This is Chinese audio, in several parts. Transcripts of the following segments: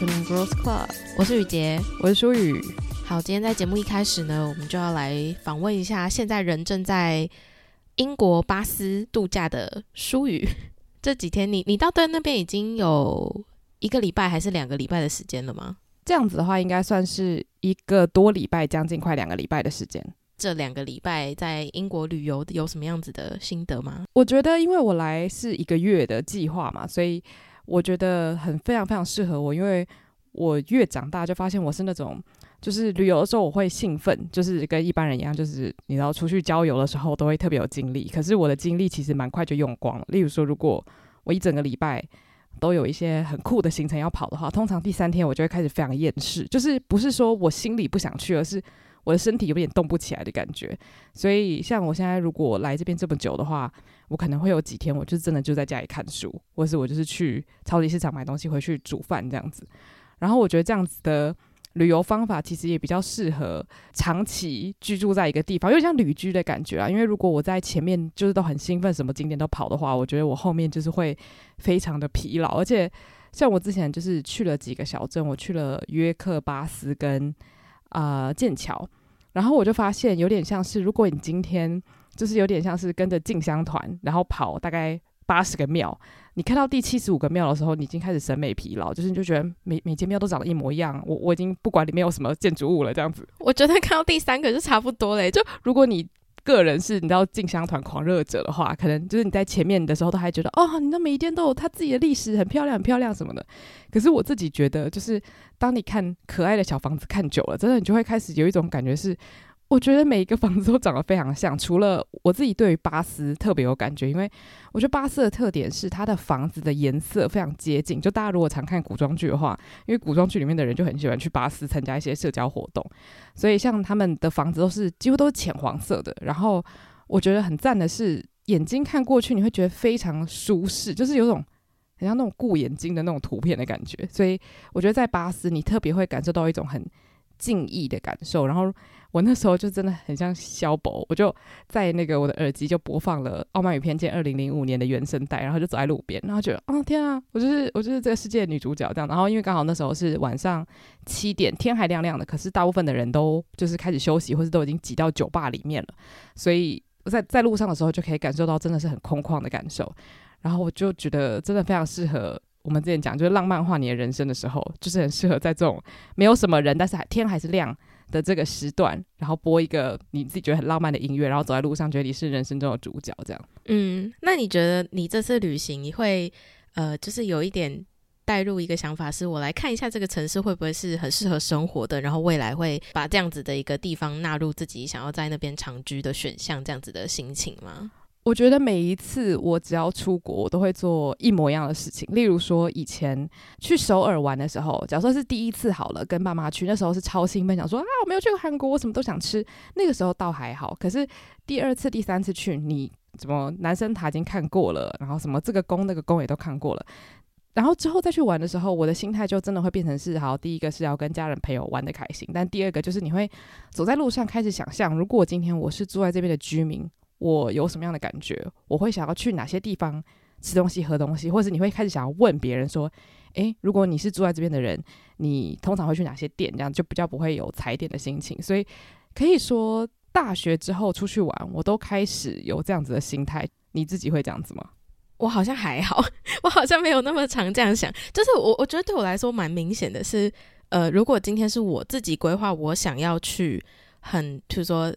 ，Afternoon Girls Club，我是雨洁，我是舒雨。好，今天在节目一开始呢，我们就要来访问一下现在人正在英国巴斯度假的舒雨。这几天你你到对那边已经有一个礼拜还是两个礼拜的时间了吗？这样子的话，应该算是一个多礼拜，将近快两个礼拜的时间。这两个礼拜在英国旅游有什么样子的心得吗？我觉得，因为我来是一个月的计划嘛，所以。我觉得很非常非常适合我，因为我越长大就发现我是那种，就是旅游的时候我会兴奋，就是跟一般人一样，就是你知道出去郊游的时候都会特别有精力。可是我的精力其实蛮快就用光了。例如说，如果我一整个礼拜都有一些很酷的行程要跑的话，通常第三天我就会开始非常厌世，就是不是说我心里不想去，而是。我的身体有点动不起来的感觉，所以像我现在如果来这边这么久的话，我可能会有几天，我就真的就在家里看书，或是我就是去超级市场买东西回去煮饭这样子。然后我觉得这样子的旅游方法其实也比较适合长期居住在一个地方，有点像旅居的感觉啊。因为如果我在前面就是都很兴奋，什么景点都跑的话，我觉得我后面就是会非常的疲劳。而且像我之前就是去了几个小镇，我去了约克巴斯跟。呃，剑桥，然后我就发现有点像是，如果你今天就是有点像是跟着进香团，然后跑大概八十个庙，你看到第七十五个庙的时候，你已经开始审美疲劳，就是你就觉得每每间庙都长得一模一样，我我已经不管里面有什么建筑物了，这样子。我觉得看到第三个就差不多嘞，就如果你。个人是你知道进香团狂热者的话，可能就是你在前面的时候都还觉得哦，你那每一天都有他自己的历史，很漂亮，很漂亮什么的。可是我自己觉得，就是当你看可爱的小房子看久了，真的你就会开始有一种感觉是。我觉得每一个房子都长得非常像，除了我自己对于巴斯特别有感觉，因为我觉得巴斯的特点是它的房子的颜色非常接近。就大家如果常看古装剧的话，因为古装剧里面的人就很喜欢去巴斯参加一些社交活动，所以像他们的房子都是几乎都是浅黄色的。然后我觉得很赞的是，眼睛看过去你会觉得非常舒适，就是有种很像那种顾眼睛的那种图片的感觉。所以我觉得在巴斯你特别会感受到一种很敬意的感受，然后。我那时候就真的很像肖博，我就在那个我的耳机就播放了《傲慢与偏见》二零零五年的原声带，然后就走在路边，然后觉得啊天啊，我就是我就是这个世界的女主角这样。然后因为刚好那时候是晚上七点，天还亮亮的，可是大部分的人都就是开始休息，或是都已经挤到酒吧里面了，所以在在路上的时候就可以感受到真的是很空旷的感受。然后我就觉得真的非常适合我们之前讲就是浪漫化你的人生的时候，就是很适合在这种没有什么人，但是天还是亮的这个时段，然后播一个你自己觉得很浪漫的音乐，然后走在路上，觉得你是人生中的主角，这样。嗯，那你觉得你这次旅行，你会呃，就是有一点带入一个想法，是我来看一下这个城市会不会是很适合生活的，然后未来会把这样子的一个地方纳入自己想要在那边长居的选项，这样子的心情吗？我觉得每一次我只要出国，我都会做一模一样的事情。例如说，以前去首尔玩的时候，假如说是第一次好了，跟爸妈去，那时候是超兴奋，想说啊，我没有去过韩国，我什么都想吃。那个时候倒还好，可是第二次、第三次去，你怎么男生塔已经看过了，然后什么这个宫、那个宫也都看过了，然后之后再去玩的时候，我的心态就真的会变成是：好，第一个是要跟家人朋友玩得开心，但第二个就是你会走在路上开始想象，如果今天我是住在这边的居民。我有什么样的感觉？我会想要去哪些地方吃东西、喝东西，或者你会开始想要问别人说：“诶，如果你是住在这边的人，你通常会去哪些店？”这样就比较不会有踩点的心情。所以可以说，大学之后出去玩，我都开始有这样子的心态。你自己会这样子吗？我好像还好，我好像没有那么常这样想。就是我，我觉得对我来说蛮明显的是，呃，如果今天是我自己规划，我想要去很，比如说。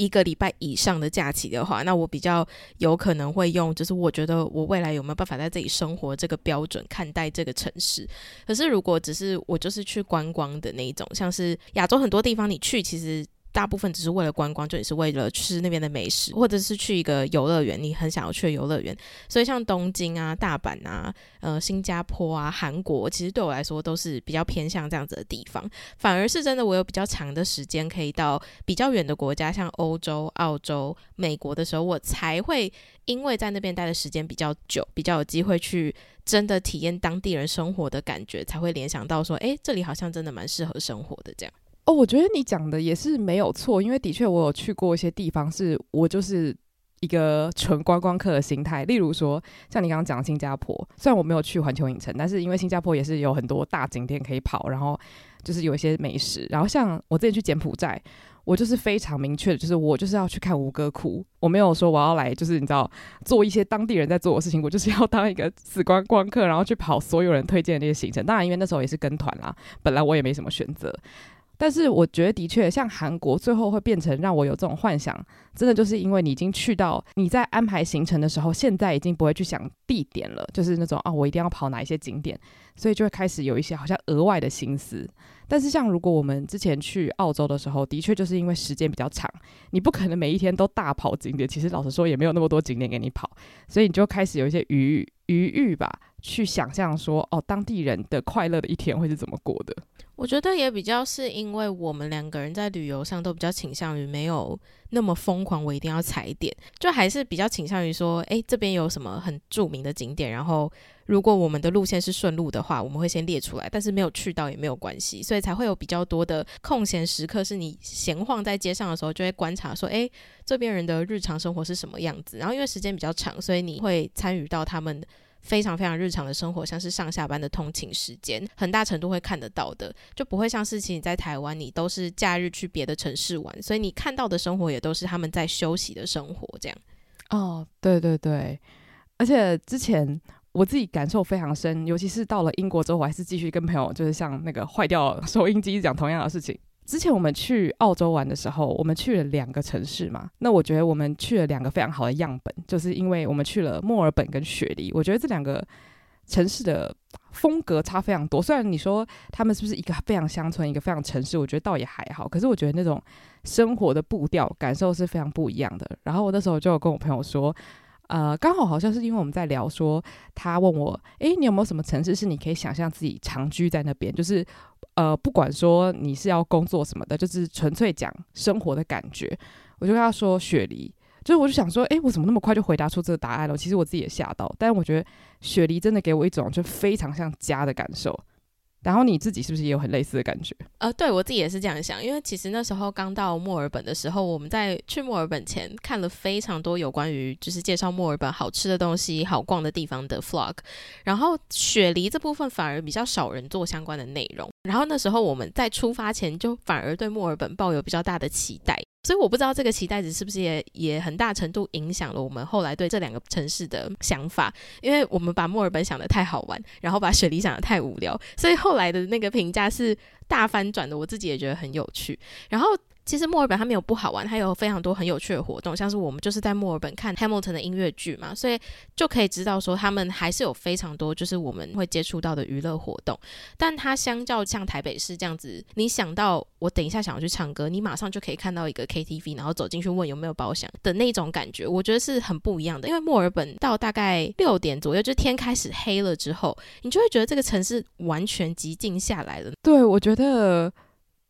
一个礼拜以上的假期的话，那我比较有可能会用，就是我觉得我未来有没有办法在这里生活这个标准看待这个城市。可是如果只是我就是去观光的那一种，像是亚洲很多地方你去，其实。大部分只是为了观光，就也是为了吃那边的美食，或者是去一个游乐园，你很想要去的游乐园。所以像东京啊、大阪啊、呃、新加坡啊、韩国，其实对我来说都是比较偏向这样子的地方。反而是真的，我有比较长的时间可以到比较远的国家，像欧洲、澳洲、美国的时候，我才会因为在那边待的时间比较久，比较有机会去真的体验当地人生活的感觉，才会联想到说，诶，这里好像真的蛮适合生活的这样。哦，我觉得你讲的也是没有错，因为的确我有去过一些地方，是我就是一个纯观光客的心态。例如说，像你刚刚讲的新加坡，虽然我没有去环球影城，但是因为新加坡也是有很多大景点可以跑，然后就是有一些美食。然后像我之前去柬埔寨，我就是非常明确，就是我就是要去看吴哥窟，我没有说我要来，就是你知道做一些当地人在做的事情，我就是要当一个死观光客，然后去跑所有人推荐的那些行程。当然，因为那时候也是跟团啦，本来我也没什么选择。但是我觉得的确，像韩国最后会变成让我有这种幻想，真的就是因为你已经去到你在安排行程的时候，现在已经不会去想地点了，就是那种啊，我一定要跑哪一些景点，所以就会开始有一些好像额外的心思。但是像如果我们之前去澳洲的时候，的确就是因为时间比较长，你不可能每一天都大跑景点，其实老实说也没有那么多景点给你跑，所以你就开始有一些余余裕吧，去想象说哦，当地人的快乐的一天会是怎么过的。我觉得也比较是因为我们两个人在旅游上都比较倾向于没有那么疯狂，我一定要踩点，就还是比较倾向于说，诶，这边有什么很著名的景点，然后如果我们的路线是顺路的话，我们会先列出来，但是没有去到也没有关系，所以才会有比较多的空闲时刻，是你闲晃在街上的时候，就会观察说，诶，这边人的日常生活是什么样子，然后因为时间比较长，所以你会参与到他们。非常非常日常的生活，像是上下班的通勤时间，很大程度会看得到的，就不会像是其你在台湾，你都是假日去别的城市玩，所以你看到的生活也都是他们在休息的生活这样。哦，对对对，而且之前我自己感受非常深，尤其是到了英国之后，我还是继续跟朋友就是像那个坏掉收音机讲同样的事情。之前我们去澳洲玩的时候，我们去了两个城市嘛。那我觉得我们去了两个非常好的样本，就是因为我们去了墨尔本跟雪梨。我觉得这两个城市的风格差非常多。虽然你说他们是不是一个非常乡村，一个非常城市，我觉得倒也还好。可是我觉得那种生活的步调感受是非常不一样的。然后我那时候就有跟我朋友说，呃，刚好好像是因为我们在聊说，他问我，诶，你有没有什么城市是你可以想象自己长居在那边？就是。呃，不管说你是要工作什么的，就是纯粹讲生活的感觉，我就跟他说雪梨，就是我就想说，诶，我怎么那么快就回答出这个答案了？其实我自己也吓到，但是我觉得雪梨真的给我一种就非常像家的感受。然后你自己是不是也有很类似的感觉？呃，对，我自己也是这样想，因为其实那时候刚到墨尔本的时候，我们在去墨尔本前看了非常多有关于就是介绍墨尔本好吃的东西、好逛的地方的 vlog，然后雪梨这部分反而比较少人做相关的内容。然后那时候我们在出发前就反而对墨尔本抱有比较大的期待。所以我不知道这个期待值是不是也也很大程度影响了我们后来对这两个城市的想法，因为我们把墨尔本想的太好玩，然后把雪梨想的太无聊，所以后来的那个评价是大翻转的。我自己也觉得很有趣，然后。其实墨尔本它没有不好玩，它有非常多很有趣的活动，像是我们就是在墨尔本看 Hamilton 的音乐剧嘛，所以就可以知道说他们还是有非常多就是我们会接触到的娱乐活动。但它相较像台北市这样子，你想到我等一下想要去唱歌，你马上就可以看到一个 KTV，然后走进去问有没有包厢的那种感觉，我觉得是很不一样的。因为墨尔本到大概六点左右，就天开始黑了之后，你就会觉得这个城市完全寂静下来了。对，我觉得。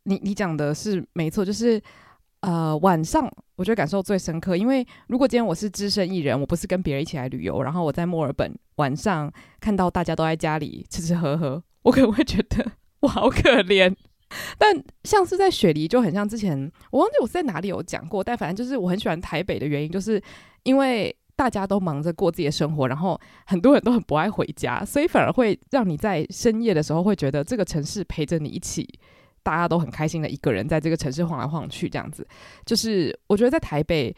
你你讲的是没错，就是呃晚上我觉得感受最深刻，因为如果今天我是只身一人，我不是跟别人一起来旅游，然后我在墨尔本晚上看到大家都在家里吃吃喝喝，我可能会觉得我好可怜。但像是在雪梨就很像之前我忘记我在哪里有讲过，但反正就是我很喜欢台北的原因，就是因为大家都忙着过自己的生活，然后很多人都很不爱回家，所以反而会让你在深夜的时候会觉得这个城市陪着你一起。大家都很开心的一个人在这个城市晃来晃去，这样子，就是我觉得在台北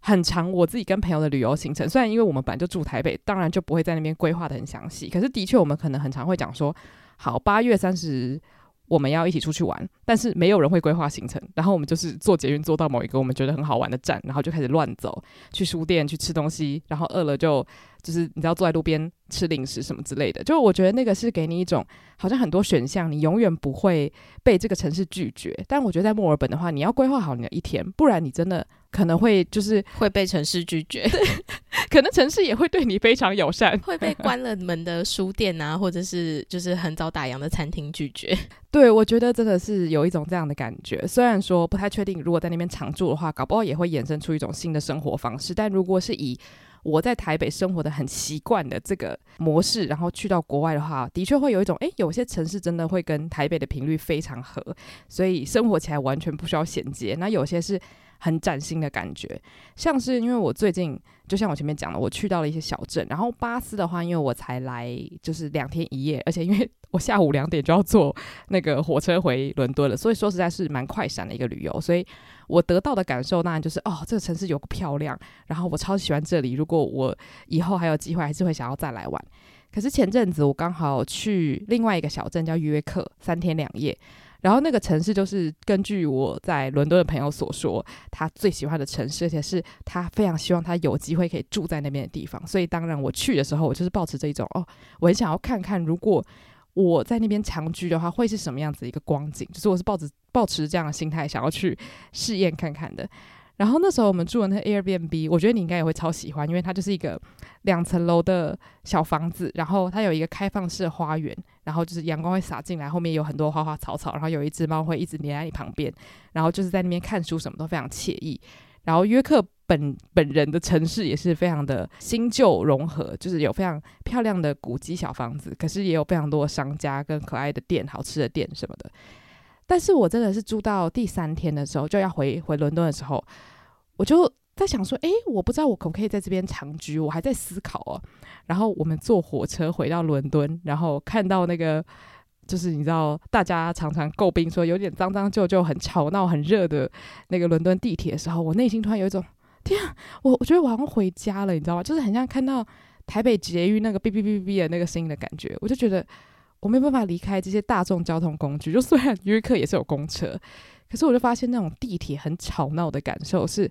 很长。我自己跟朋友的旅游行程，虽然因为我们本来就住台北，当然就不会在那边规划的很详细。可是的确，我们可能很常会讲说，好，八月三十我们要一起出去玩，但是没有人会规划行程，然后我们就是坐捷运坐到某一个我们觉得很好玩的站，然后就开始乱走，去书店去吃东西，然后饿了就就是你知道坐在路边吃零食什么之类的。就我觉得那个是给你一种好像很多选项，你永远不会被这个城市拒绝。但我觉得在墨尔本的话，你要规划好你的一天，不然你真的可能会就是会被城市拒绝，可能城市也会对你非常友善，会被关了门的书店啊，或者是就是很早打烊的餐厅拒绝。对，我觉得真的是有一种这样的感觉。虽然说不太确定，如果在那边常住的话，搞不好也会衍生出一种新的生活方式。但如果是以我在台北生活的很习惯的这个模式，然后去到国外的话，的确会有一种，诶，有些城市真的会跟台北的频率非常合，所以生活起来完全不需要衔接。那有些是。很崭新的感觉，像是因为我最近就像我前面讲的，我去到了一些小镇，然后巴斯的话，因为我才来就是两天一夜，而且因为我下午两点就要坐那个火车回伦敦了，所以说实在是蛮快闪的一个旅游，所以我得到的感受当然就是哦，这个城市有个漂亮，然后我超喜欢这里，如果我以后还有机会，还是会想要再来玩。可是前阵子我刚好去另外一个小镇叫约克，三天两夜。然后那个城市就是根据我在伦敦的朋友所说，他最喜欢的城市，而且是他非常希望他有机会可以住在那边的地方。所以当然我去的时候，我就是抱持这一种哦，我很想要看看，如果我在那边长居的话，会是什么样子一个光景。就是我是抱着抱持这样的心态，想要去试验看看的。然后那时候我们住的那 Airbnb，我觉得你应该也会超喜欢，因为它就是一个两层楼的小房子，然后它有一个开放式花园，然后就是阳光会洒进来，后面有很多花花草草，然后有一只猫会一直黏在你旁边，然后就是在那边看书，什么都非常惬意。然后约克本本人的城市也是非常的新旧融合，就是有非常漂亮的古迹小房子，可是也有非常多的商家跟可爱的店、好吃的店什么的。但是我真的是住到第三天的时候，就要回回伦敦的时候，我就在想说，诶，我不知道我可不可以在这边长居，我还在思考哦。然后我们坐火车回到伦敦，然后看到那个，就是你知道，大家常常诟病说有点脏脏旧旧、很吵闹、很热的那个伦敦地铁的时候，我内心突然有一种，天啊，我我觉得我好像回家了，你知道吗？就是很像看到台北捷运那个哔哔哔哔的那个声音的感觉，我就觉得。我没办法离开这些大众交通工具，就虽然约克也是有公车，可是我就发现那种地铁很吵闹的感受，是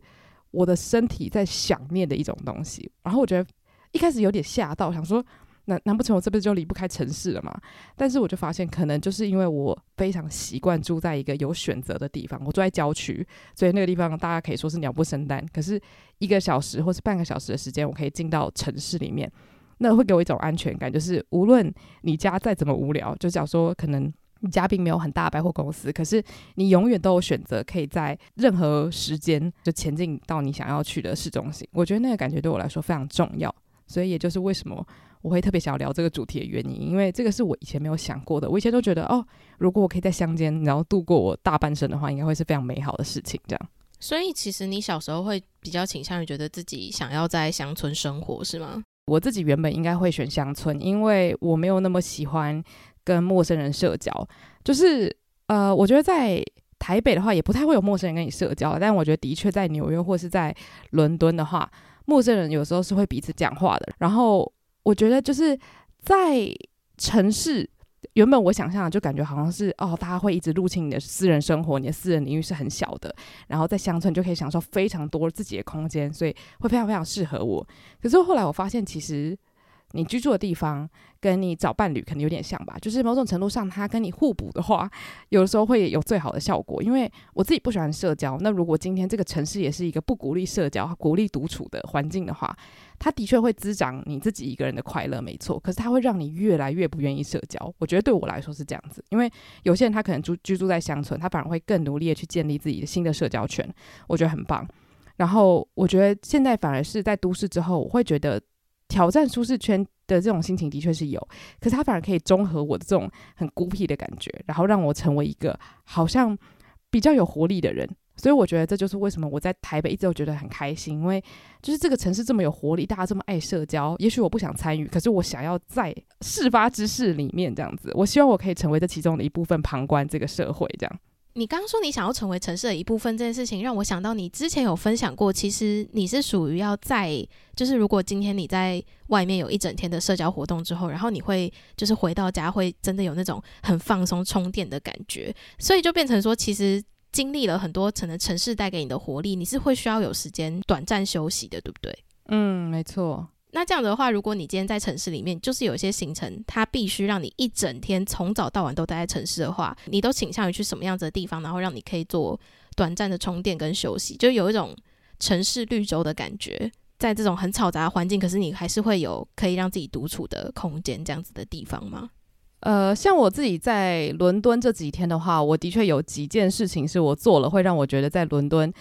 我的身体在想念的一种东西。然后我觉得一开始有点吓到，想说难难不成我这辈子就离不开城市了吗？但是我就发现，可能就是因为我非常习惯住在一个有选择的地方，我住在郊区，所以那个地方大家可以说是鸟不生蛋。可是一个小时或是半个小时的时间，我可以进到城市里面。那会给我一种安全感，就是无论你家再怎么无聊，就假如说可能你家并没有很大的百货公司，可是你永远都有选择，可以在任何时间就前进到你想要去的市中心。我觉得那个感觉对我来说非常重要，所以也就是为什么我会特别想要聊这个主题的原因，因为这个是我以前没有想过的。我以前都觉得哦，如果我可以在乡间然后度过我大半生的话，应该会是非常美好的事情。这样，所以其实你小时候会比较倾向于觉得自己想要在乡村生活，是吗？我自己原本应该会选乡村，因为我没有那么喜欢跟陌生人社交。就是呃，我觉得在台北的话，也不太会有陌生人跟你社交。但我觉得的确在纽约或是在伦敦的话，陌生人有时候是会彼此讲话的。然后我觉得就是在城市。原本我想象的就感觉好像是哦，大家会一直入侵你的私人生活，你的私人领域是很小的。然后在乡村就可以享受非常多自己的空间，所以会非常非常适合我。可是后来我发现，其实。你居住的地方跟你找伴侣可能有点像吧，就是某种程度上，它跟你互补的话，有的时候会有最好的效果。因为我自己不喜欢社交，那如果今天这个城市也是一个不鼓励社交、鼓励独处的环境的话，它的确会滋长你自己一个人的快乐，没错。可是它会让你越来越不愿意社交。我觉得对我来说是这样子，因为有些人他可能住居住在乡村，他反而会更努力的去建立自己的新的社交圈，我觉得很棒。然后我觉得现在反而是在都市之后，我会觉得。挑战舒适圈的这种心情的确是有，可是它反而可以中和我的这种很孤僻的感觉，然后让我成为一个好像比较有活力的人。所以我觉得这就是为什么我在台北一直都觉得很开心，因为就是这个城市这么有活力，大家这么爱社交。也许我不想参与，可是我想要在事发之事里面这样子。我希望我可以成为这其中的一部分，旁观这个社会这样。你刚刚说你想要成为城市的一部分这件事情，让我想到你之前有分享过，其实你是属于要在，就是如果今天你在外面有一整天的社交活动之后，然后你会就是回到家会真的有那种很放松充电的感觉，所以就变成说，其实经历了很多可能城市带给你的活力，你是会需要有时间短暂休息的，对不对？嗯，没错。那这样的话，如果你今天在城市里面，就是有一些行程，它必须让你一整天从早到晚都待在城市的话，你都倾向于去什么样子的地方，然后让你可以做短暂的充电跟休息，就有一种城市绿洲的感觉。在这种很嘈杂的环境，可是你还是会有可以让自己独处的空间，这样子的地方吗？呃，像我自己在伦敦这几天的话，我的确有几件事情是我做了，会让我觉得在伦敦。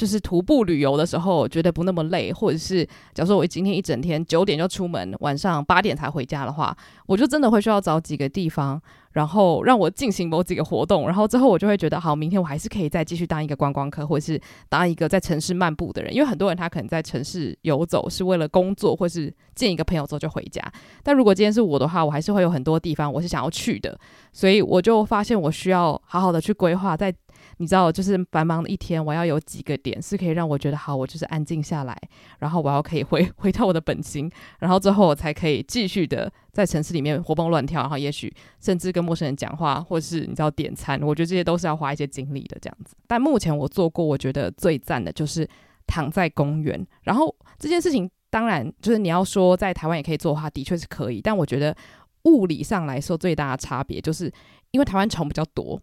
就是徒步旅游的时候，觉得不那么累，或者是假如说我今天一整天九点就出门，晚上八点才回家的话，我就真的会需要找几个地方，然后让我进行某几个活动，然后之后我就会觉得，好，明天我还是可以再继续当一个观光客，或者是当一个在城市漫步的人。因为很多人他可能在城市游走是为了工作，或是见一个朋友之后就回家。但如果今天是我的话，我还是会有很多地方我是想要去的，所以我就发现我需要好好的去规划在。你知道，就是繁忙的一天，我要有几个点是可以让我觉得好，我就是安静下来，然后我要可以回回到我的本心，然后之后我才可以继续的在城市里面活蹦乱跳，然后也许甚至跟陌生人讲话，或是你知道点餐，我觉得这些都是要花一些精力的这样子。但目前我做过，我觉得最赞的就是躺在公园，然后这件事情当然就是你要说在台湾也可以做的话，的确是可以，但我觉得物理上来说最大的差别就是因为台湾虫比较多。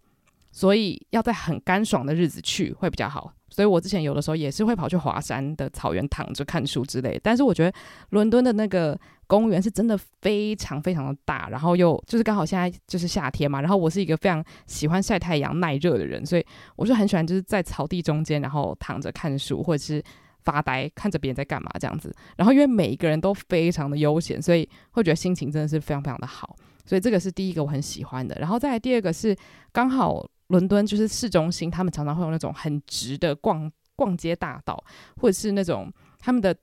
所以要在很干爽的日子去会比较好。所以我之前有的时候也是会跑去华山的草原躺着看书之类。但是我觉得伦敦的那个公园是真的非常非常的大，然后又就是刚好现在就是夏天嘛。然后我是一个非常喜欢晒太阳、耐热的人，所以我就很喜欢就是在草地中间，然后躺着看书或者是发呆，看着别人在干嘛这样子。然后因为每一个人都非常的悠闲，所以会觉得心情真的是非常非常的好。所以这个是第一个我很喜欢的。然后再来第二个是刚好。伦敦就是市中心，他们常常会有那种很直的逛逛街大道，或者是那种他们的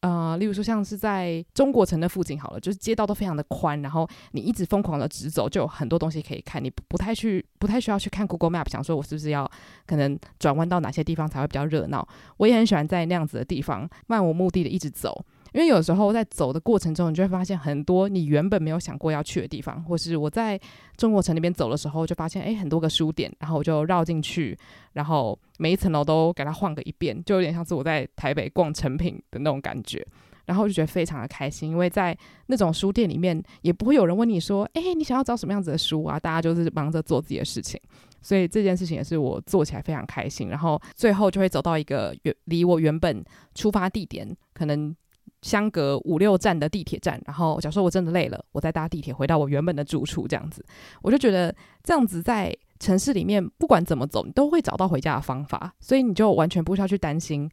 呃，例如说像是在中国城的附近好了，就是街道都非常的宽，然后你一直疯狂的直走，就有很多东西可以看，你不太去不太需要去看 Google Map，想说我是不是要可能转弯到哪些地方才会比较热闹。我也很喜欢在那样子的地方漫无目的的一直走。因为有时候在走的过程中，你就会发现很多你原本没有想过要去的地方，或是我在中国城那边走的时候，就发现诶，很多个书店，然后我就绕进去，然后每一层楼都给它晃个一遍，就有点像是我在台北逛诚品的那种感觉，然后就觉得非常的开心，因为在那种书店里面也不会有人问你说，诶，你想要找什么样子的书啊？大家就是忙着做自己的事情，所以这件事情也是我做起来非常开心，然后最后就会走到一个远离我原本出发地点可能。相隔五六站的地铁站，然后假如说我真的累了，我再搭地铁回到我原本的住处，这样子，我就觉得这样子在城市里面不管怎么走，你都会找到回家的方法，所以你就完全不需要去担心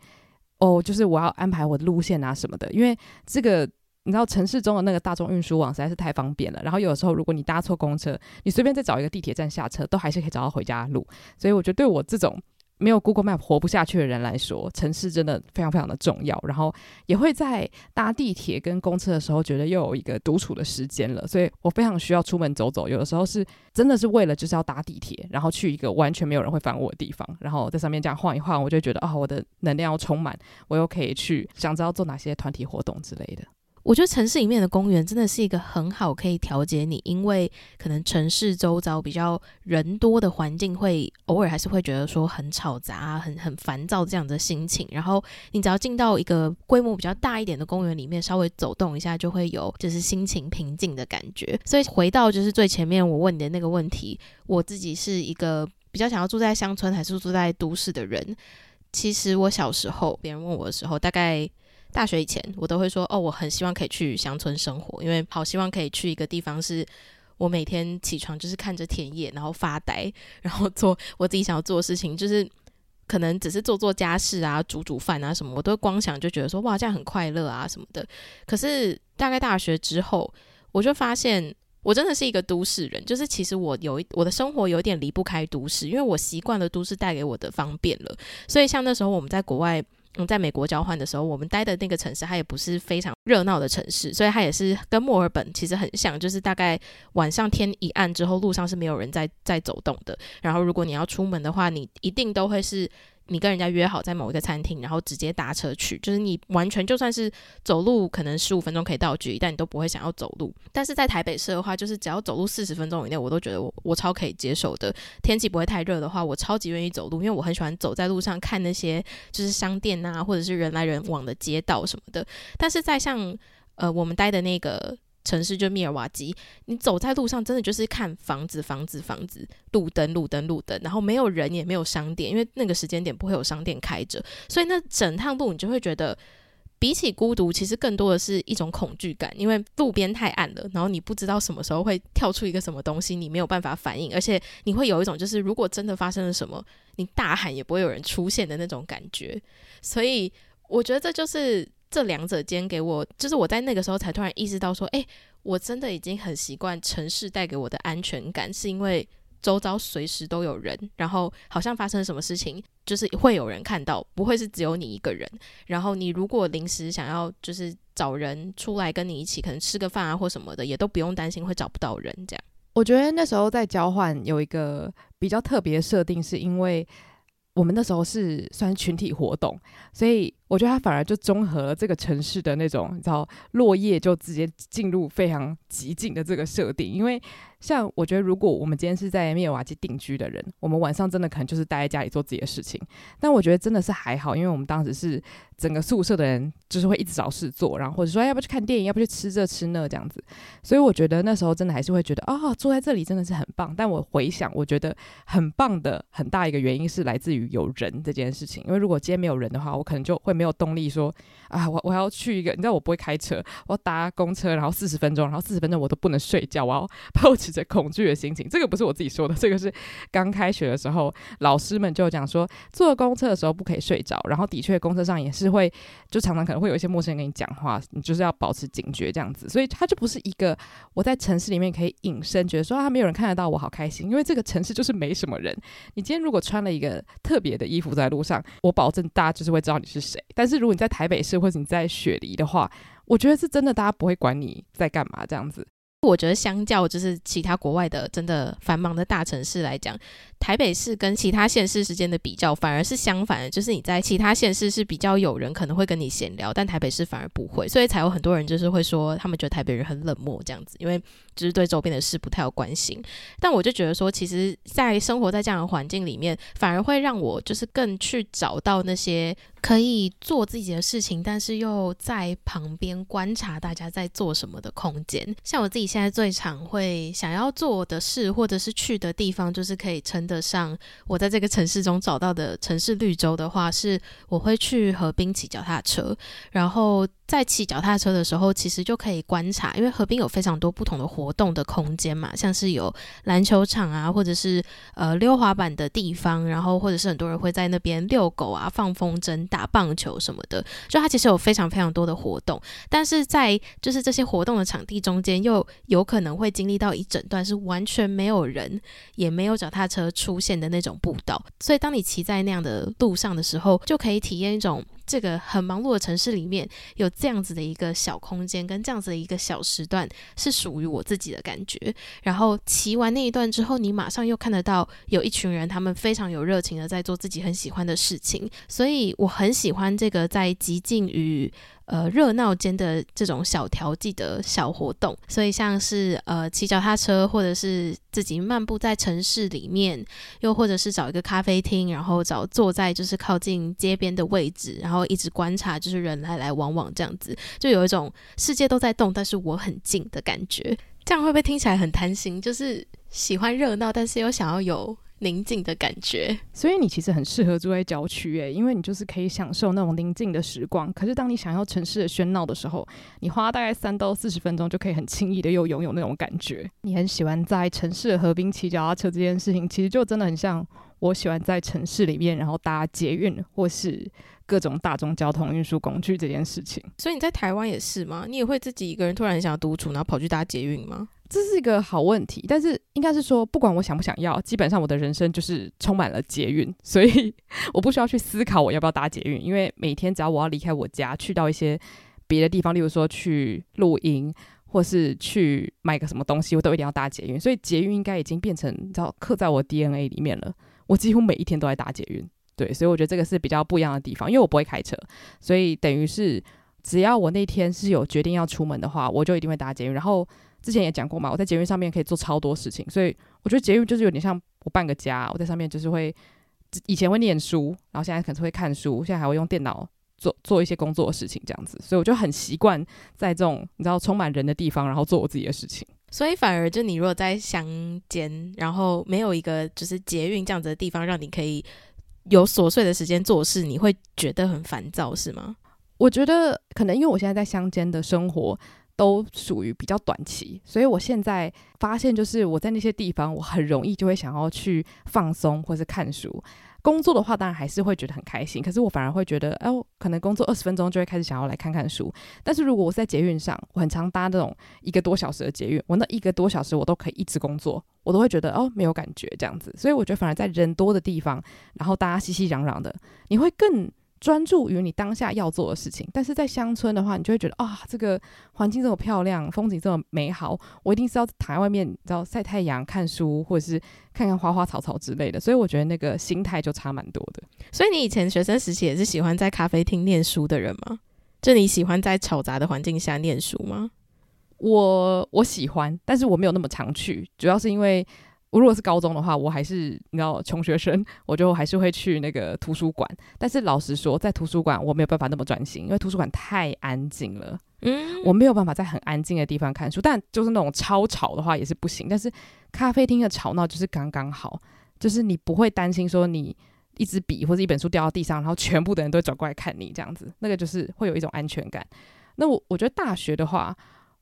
哦，就是我要安排我的路线啊什么的，因为这个你知道城市中的那个大众运输网实在是太方便了，然后有时候如果你搭错公车，你随便再找一个地铁站下车，都还是可以找到回家的路，所以我觉得对我这种。没有 Google Map 活不下去的人来说，城市真的非常非常的重要。然后也会在搭地铁跟公车的时候，觉得又有一个独处的时间了。所以我非常需要出门走走。有的时候是真的是为了就是要搭地铁，然后去一个完全没有人会烦我的地方，然后在上面这样晃一晃，我就觉得啊、我的能量要充满，我又可以去想知道做哪些团体活动之类的。我觉得城市里面的公园真的是一个很好可以调节你，因为可能城市周遭比较人多的环境，会偶尔还是会觉得说很吵杂、很很烦躁这样的心情。然后你只要进到一个规模比较大一点的公园里面，稍微走动一下，就会有就是心情平静的感觉。所以回到就是最前面我问你的那个问题，我自己是一个比较想要住在乡村还是住在都市的人。其实我小时候别人问我的时候，大概。大学以前，我都会说哦，我很希望可以去乡村生活，因为好希望可以去一个地方，是我每天起床就是看着田野，然后发呆，然后做我自己想要做的事情，就是可能只是做做家事啊，煮煮饭啊什么，我都光想就觉得说哇，这样很快乐啊什么的。可是大概大学之后，我就发现我真的是一个都市人，就是其实我有一我的生活有点离不开都市，因为我习惯了都市带给我的方便了。所以像那时候我们在国外。嗯，在美国交换的时候，我们待的那个城市，它也不是非常热闹的城市，所以它也是跟墨尔本其实很像，就是大概晚上天一暗之后，路上是没有人在在走动的。然后如果你要出门的话，你一定都会是。你跟人家约好在某一个餐厅，然后直接搭车去，就是你完全就算是走路，可能十五分钟可以到距离，但你都不会想要走路。但是在台北市的话，就是只要走路四十分钟以内，我都觉得我我超可以接受的。天气不会太热的话，我超级愿意走路，因为我很喜欢走在路上看那些就是商店啊，或者是人来人往的街道什么的。但是在像呃我们待的那个。城市就密尔瓦基，你走在路上，真的就是看房子、房子、房子，路灯、路灯、路灯，然后没有人，也没有商店，因为那个时间点不会有商店开着，所以那整趟路你就会觉得，比起孤独，其实更多的是一种恐惧感，因为路边太暗了，然后你不知道什么时候会跳出一个什么东西，你没有办法反应，而且你会有一种就是如果真的发生了什么，你大喊也不会有人出现的那种感觉，所以我觉得这就是。这两者间给我，就是我在那个时候才突然意识到说，诶，我真的已经很习惯城市带给我的安全感，是因为周遭随时都有人，然后好像发生什么事情，就是会有人看到，不会是只有你一个人。然后你如果临时想要就是找人出来跟你一起，可能吃个饭啊或什么的，也都不用担心会找不到人。这样，我觉得那时候在交换有一个比较特别设定，是因为我们那时候是算群体活动，所以。我觉得它反而就综合了这个城市的那种，你知道，落叶就直接进入非常寂静的这个设定。因为像我觉得，如果我们今天是在密瓦基定居的人，我们晚上真的可能就是待在家里做自己的事情。但我觉得真的是还好，因为我们当时是整个宿舍的人，就是会一直找事做，然后或者说要不去看电影，要不去吃这吃那这样子。所以我觉得那时候真的还是会觉得啊、哦，坐在这里真的是很棒。但我回想，我觉得很棒的很大一个原因是来自于有人这件事情。因为如果今天没有人的话，我可能就会。没有动力说啊，我我要去一个，你知道我不会开车，我要搭公车，然后四十分钟，然后四十分钟我都不能睡觉，我要抱持着恐惧的心情。这个不是我自己说的，这个是刚开学的时候老师们就讲说，坐公车的时候不可以睡着，然后的确公车上也是会，就常常可能会有一些陌生人跟你讲话，你就是要保持警觉这样子。所以它就不是一个我在城市里面可以隐身，觉得说啊没有人看得到我好开心，因为这个城市就是没什么人。你今天如果穿了一个特别的衣服在路上，我保证大家就是会知道你是谁。但是如果你在台北市或者你在雪梨的话，我觉得是真的，大家不会管你在干嘛这样子。我觉得相较就是其他国外的真的繁忙的大城市来讲，台北市跟其他县市之间的比较反而是相反的，就是你在其他县市是比较有人可能会跟你闲聊，但台北市反而不会，所以才有很多人就是会说他们觉得台北人很冷漠这样子，因为就是对周边的事不太有关心。但我就觉得说，其实，在生活在这样的环境里面，反而会让我就是更去找到那些。可以做自己的事情，但是又在旁边观察大家在做什么的空间。像我自己现在最常会想要做的事，或者是去的地方，就是可以称得上我在这个城市中找到的城市绿洲的话，是我会去河滨骑脚踏车，然后。在骑脚踏车的时候，其实就可以观察，因为河滨有非常多不同的活动的空间嘛，像是有篮球场啊，或者是呃溜滑板的地方，然后或者是很多人会在那边遛狗啊、放风筝、打棒球什么的，就它其实有非常非常多的活动。但是在就是这些活动的场地中间，又有可能会经历到一整段是完全没有人，也没有脚踏车出现的那种步道。所以当你骑在那样的路上的时候，就可以体验一种。这个很忙碌的城市里面有这样子的一个小空间，跟这样子的一个小时段是属于我自己的感觉。然后骑完那一段之后，你马上又看得到有一群人，他们非常有热情的在做自己很喜欢的事情。所以我很喜欢这个在极尽与。呃，热闹间的这种小调剂的小活动，所以像是呃骑脚踏车，或者是自己漫步在城市里面，又或者是找一个咖啡厅，然后找坐在就是靠近街边的位置，然后一直观察就是人来来往往这样子，就有一种世界都在动，但是我很静的感觉。这样会不会听起来很贪心？就是喜欢热闹，但是又想要有。宁静的感觉，所以你其实很适合住在郊区诶，因为你就是可以享受那种宁静的时光。可是当你想要城市的喧闹的时候，你花大概三到四十分钟就可以很轻易的又拥有那种感觉。你很喜欢在城市的河滨骑脚踏车这件事情，其实就真的很像我喜欢在城市里面，然后搭捷运或是各种大众交通运输工具这件事情。所以你在台湾也是吗？你也会自己一个人突然想要独处，然后跑去搭捷运吗？这是一个好问题，但是应该是说，不管我想不想要，基本上我的人生就是充满了捷运，所以 我不需要去思考我要不要搭捷运，因为每天只要我要离开我家，去到一些别的地方，例如说去录音，或是去买个什么东西，我都一定要搭捷运，所以捷运应该已经变成你知道刻在我 DNA 里面了。我几乎每一天都在搭捷运，对，所以我觉得这个是比较不一样的地方，因为我不会开车，所以等于是只要我那天是有决定要出门的话，我就一定会搭捷运，然后。之前也讲过嘛，我在捷运上面可以做超多事情，所以我觉得捷运就是有点像我半个家。我在上面就是会以前会念书，然后现在可能会看书，现在还会用电脑做做一些工作的事情，这样子。所以我就很习惯在这种你知道充满人的地方，然后做我自己的事情。所以反而就你如果在乡间，然后没有一个就是捷运这样子的地方，让你可以有琐碎的时间做事，你会觉得很烦躁，是吗？我觉得可能因为我现在在乡间的生活。都属于比较短期，所以我现在发现，就是我在那些地方，我很容易就会想要去放松或是看书。工作的话，当然还是会觉得很开心，可是我反而会觉得，哎，可能工作二十分钟就会开始想要来看看书。但是如果我在捷运上，我很常搭那种一个多小时的捷运，我那一个多小时我都可以一直工作，我都会觉得哦，没有感觉这样子。所以我觉得反而在人多的地方，然后大家熙熙攘攘的，你会更。专注于你当下要做的事情，但是在乡村的话，你就会觉得啊，这个环境这么漂亮，风景这么美好，我一定是要躺在外面，你知道晒太阳、看书，或者是看看花花草草之类的。所以我觉得那个心态就差蛮多的。所以你以前学生时期也是喜欢在咖啡厅念书的人吗？就你喜欢在嘈杂的环境下念书吗？我我喜欢，但是我没有那么常去，主要是因为。我如果是高中的话，我还是你知道穷学生，我就还是会去那个图书馆。但是老实说，在图书馆我没有办法那么专心，因为图书馆太安静了。嗯，我没有办法在很安静的地方看书。但就是那种超吵的话也是不行。但是咖啡厅的吵闹就是刚刚好，就是你不会担心说你一支笔或者一本书掉到地上，然后全部的人都会转过来看你这样子，那个就是会有一种安全感。那我我觉得大学的话，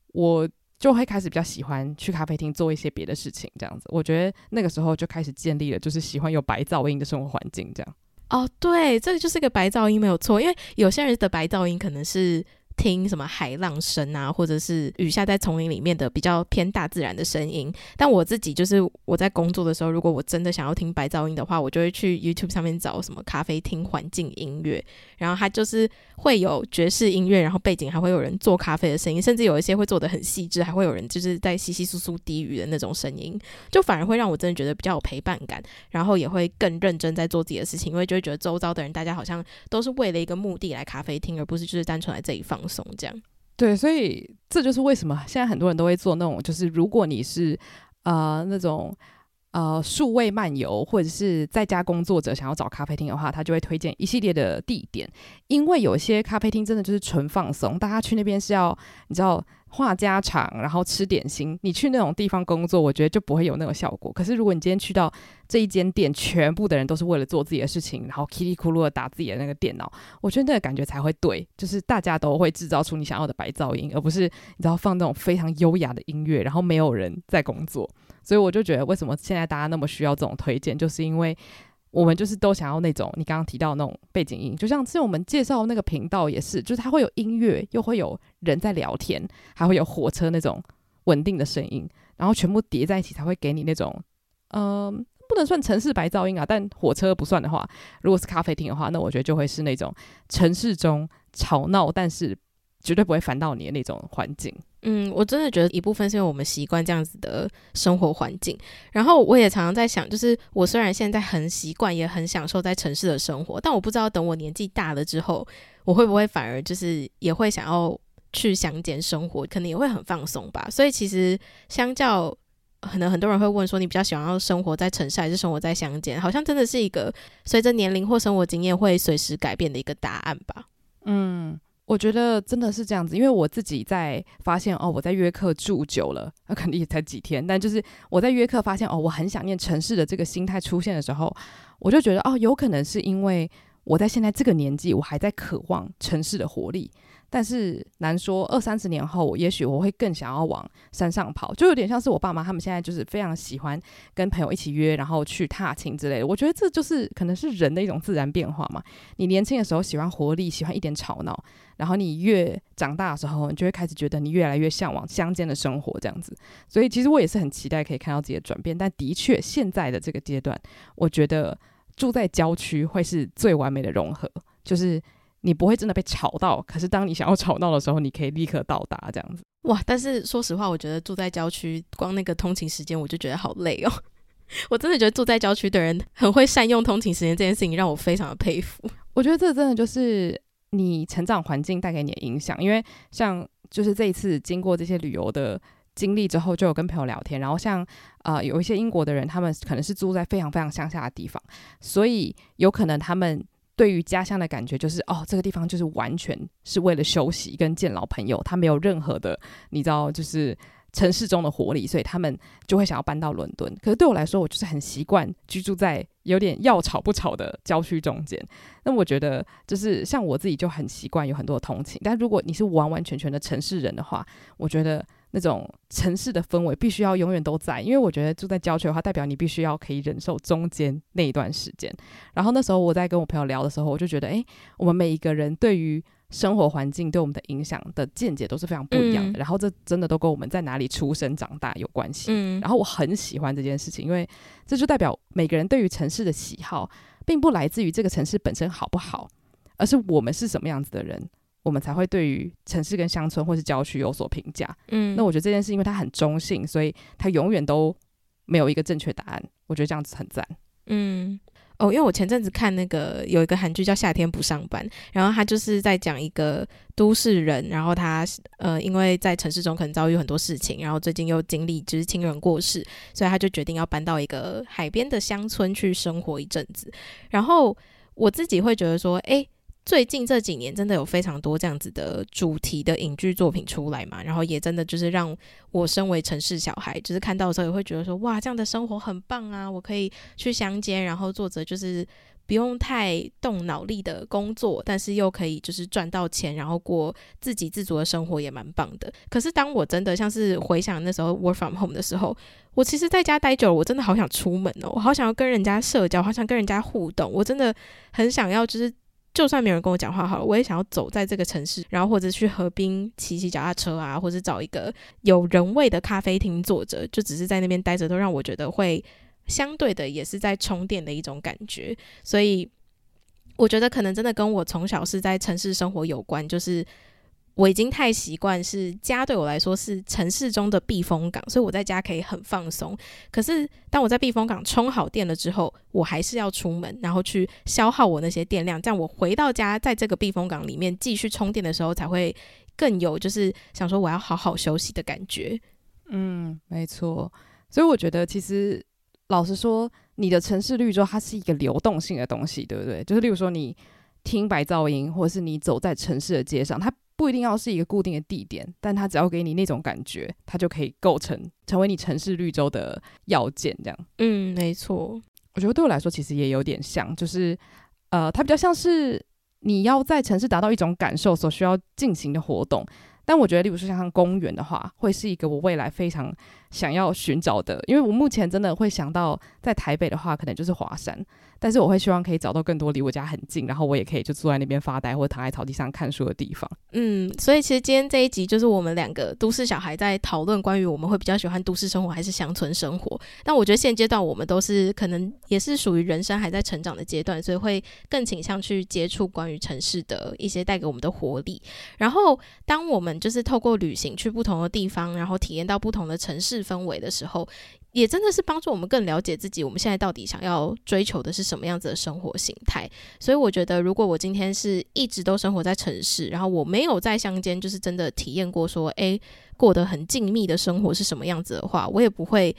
我。就会开始比较喜欢去咖啡厅做一些别的事情，这样子。我觉得那个时候就开始建立了，就是喜欢有白噪音的生活环境，这样。哦，对，这个就是个白噪音没有错，因为有些人的白噪音可能是。听什么海浪声啊，或者是雨下在丛林里面的比较偏大自然的声音。但我自己就是我在工作的时候，如果我真的想要听白噪音的话，我就会去 YouTube 上面找什么咖啡厅环境音乐，然后它就是会有爵士音乐，然后背景还会有人做咖啡的声音，甚至有一些会做的很细致，还会有人就是在窸窸窣窣低语的那种声音，就反而会让我真的觉得比较有陪伴感，然后也会更认真在做自己的事情，因为就会觉得周遭的人大家好像都是为了一个目的来咖啡厅，而不是就是单纯来这里放。松这样，对，所以这就是为什么现在很多人都会做那种，就是如果你是啊那种呃数位漫游或者是在家工作者想要找咖啡厅的话，他就会推荐一系列的地点，因为有些咖啡厅真的就是纯放松，大家去那边是要你知道。话家常，然后吃点心。你去那种地方工作，我觉得就不会有那种效果。可是如果你今天去到这一间店，全部的人都是为了做自己的事情，然后叽里咕噜的打自己的那个电脑，我觉得那个感觉才会对。就是大家都会制造出你想要的白噪音，而不是你知道放那种非常优雅的音乐，然后没有人在工作。所以我就觉得，为什么现在大家那么需要这种推荐，就是因为。我们就是都想要那种你刚刚提到那种背景音，就像之前我们介绍那个频道也是，就是它会有音乐，又会有人在聊天，还会有火车那种稳定的声音，然后全部叠在一起才会给你那种，嗯、不能算城市白噪音啊，但火车不算的话，如果是咖啡厅的话，那我觉得就会是那种城市中吵闹，但是绝对不会烦到你的那种环境。嗯，我真的觉得一部分是因为我们习惯这样子的生活环境，然后我也常常在想，就是我虽然现在很习惯，也很享受在城市的生活，但我不知道等我年纪大了之后，我会不会反而就是也会想要去乡间生活，可能也会很放松吧。所以其实相较，可能很多人会问说，你比较喜欢要生活在城市还是生活在乡间？好像真的是一个随着年龄或生活经验会随时改变的一个答案吧。嗯。我觉得真的是这样子，因为我自己在发现哦，我在约克住久了，那肯定也才几天，但就是我在约克发现哦，我很想念城市的这个心态出现的时候，我就觉得哦，有可能是因为我在现在这个年纪，我还在渴望城市的活力，但是难说，二三十年后，也许我会更想要往山上跑，就有点像是我爸妈他们现在就是非常喜欢跟朋友一起约，然后去踏青之类的。我觉得这就是可能是人的一种自然变化嘛。你年轻的时候喜欢活力，喜欢一点吵闹，然后你越长大的时候，你就会开始觉得你越来越向往乡间的生活这样子。所以其实我也是很期待可以看到自己的转变，但的确现在的这个阶段，我觉得住在郊区会是最完美的融合，就是。你不会真的被吵到，可是当你想要吵闹的时候，你可以立刻到达这样子。哇！但是说实话，我觉得住在郊区，光那个通勤时间我就觉得好累哦。我真的觉得住在郊区的人很会善用通勤时间，这件事情让我非常的佩服。我觉得这真的就是你成长环境带给你的影响，因为像就是这一次经过这些旅游的经历之后，就有跟朋友聊天，然后像啊、呃、有一些英国的人，他们可能是住在非常非常乡下的地方，所以有可能他们。对于家乡的感觉就是哦，这个地方就是完全是为了休息跟见老朋友，他没有任何的你知道，就是城市中的活力，所以他们就会想要搬到伦敦。可是对我来说，我就是很习惯居住在有点要吵不吵的郊区中间。那我觉得就是像我自己就很习惯有很多的通勤，但如果你是完完全全的城市人的话，我觉得。那种城市的氛围必须要永远都在，因为我觉得住在郊区的话，代表你必须要可以忍受中间那一段时间。然后那时候我在跟我朋友聊的时候，我就觉得，哎，我们每一个人对于生活环境对我们的影响的见解都是非常不一样的。嗯、然后这真的都跟我们在哪里出生长大有关系。嗯、然后我很喜欢这件事情，因为这就代表每个人对于城市的喜好，并不来自于这个城市本身好不好，而是我们是什么样子的人。我们才会对于城市跟乡村或是郊区有所评价。嗯，那我觉得这件事因为它很中性，所以它永远都没有一个正确答案。我觉得这样子很赞。嗯，哦，因为我前阵子看那个有一个韩剧叫《夏天不上班》，然后他就是在讲一个都市人，然后他呃因为在城市中可能遭遇很多事情，然后最近又经历就是亲人过世，所以他就决定要搬到一个海边的乡村去生活一阵子。然后我自己会觉得说，哎。最近这几年真的有非常多这样子的主题的影剧作品出来嘛，然后也真的就是让我身为城市小孩，就是看到的时候也会觉得说，哇，这样的生活很棒啊！我可以去乡间，然后做着就是不用太动脑力的工作，但是又可以就是赚到钱，然后过自给自足的生活，也蛮棒的。可是当我真的像是回想那时候 work from home 的时候，我其实在家待久了，我真的好想出门哦，我好想要跟人家社交，好想跟人家互动，我真的很想要就是。就算没有人跟我讲话好了，我也想要走在这个城市，然后或者去河边骑骑脚踏车啊，或者找一个有人味的咖啡厅坐着，就只是在那边待着，都让我觉得会相对的也是在充电的一种感觉。所以我觉得可能真的跟我从小是在城市生活有关，就是。我已经太习惯是家对我来说是城市中的避风港，所以我在家可以很放松。可是当我在避风港充好电了之后，我还是要出门，然后去消耗我那些电量，这样我回到家，在这个避风港里面继续充电的时候，才会更有就是想说我要好好休息的感觉。嗯，没错。所以我觉得其实老实说，你的城市绿洲它是一个流动性的东西，对不对？就是例如说你听白噪音，或者是你走在城市的街上，它。不一定要是一个固定的地点，但它只要给你那种感觉，它就可以构成成为你城市绿洲的要件。这样，嗯，没错。我觉得对我来说，其实也有点像，就是呃，它比较像是你要在城市达到一种感受所需要进行的活动。但我觉得，例如说像公园的话，会是一个我未来非常想要寻找的，因为我目前真的会想到，在台北的话，可能就是华山。但是我会希望可以找到更多离我家很近，然后我也可以就坐在那边发呆，或者躺在草地上看书的地方。嗯，所以其实今天这一集就是我们两个都市小孩在讨论关于我们会比较喜欢都市生活还是乡村生活。但我觉得现阶段我们都是可能也是属于人生还在成长的阶段，所以会更倾向去接触关于城市的一些带给我们的活力。然后当我们就是透过旅行去不同的地方，然后体验到不同的城市氛围的时候，也真的是帮助我们更了解自己，我们现在到底想要追求的是什么样子的生活形态。所以我觉得，如果我今天是一直都生活在城市，然后我没有在乡间，就是真的体验过说，诶，过得很静谧的生活是什么样子的话，我也不会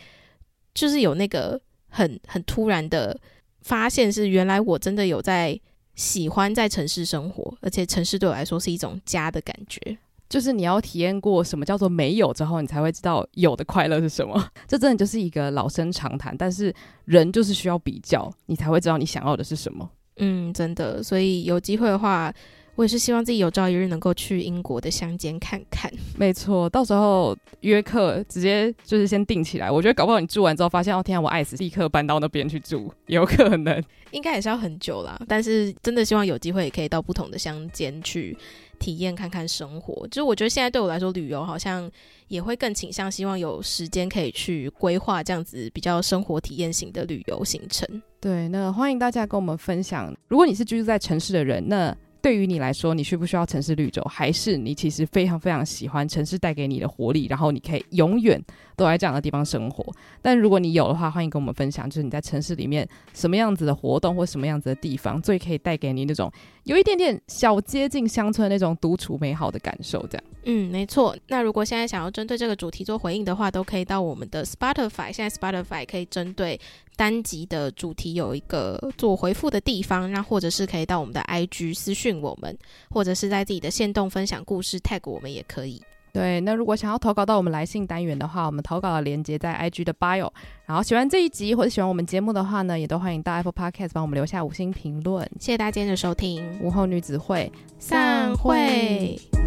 就是有那个很很突然的发现，是原来我真的有在喜欢在城市生活，而且城市对我来说是一种家的感觉。就是你要体验过什么叫做没有之后，你才会知道有的快乐是什么。这真的就是一个老生常谈，但是人就是需要比较，你才会知道你想要的是什么。嗯，真的。所以有机会的话，我也是希望自己有朝一日能够去英国的乡间看看。没错，到时候约课直接就是先定起来。我觉得搞不好你住完之后发现，哦天啊，我爱死，立刻搬到那边去住，有可能。应该也是要很久啦，但是真的希望有机会也可以到不同的乡间去体验看看生活。就是我觉得现在对我来说，旅游好像也会更倾向希望有时间可以去规划这样子比较生活体验型的旅游行程。对，那欢迎大家跟我们分享，如果你是居住在城市的人，那。对于你来说，你需不需要城市绿洲，还是你其实非常非常喜欢城市带给你的活力，然后你可以永远都在这样的地方生活？但如果你有的话，欢迎跟我们分享，就是你在城市里面什么样子的活动或什么样子的地方，最可以带给你那种有一点点小接近乡村那种独处美好的感受。这样，嗯，没错。那如果现在想要针对这个主题做回应的话，都可以到我们的 Spotify，现在 Spotify 可以针对。单集的主题有一个做回复的地方，那或者是可以到我们的 IG 私讯我们，或者是在自己的限动分享故事 tag 我们也可以。对，那如果想要投稿到我们来信单元的话，我们投稿的链接在 IG 的 bio。然后喜欢这一集或者喜欢我们节目的话呢，也都欢迎到 Apple Podcast 帮我们留下五星评论。谢谢大家今天的收听，午后女子会散会。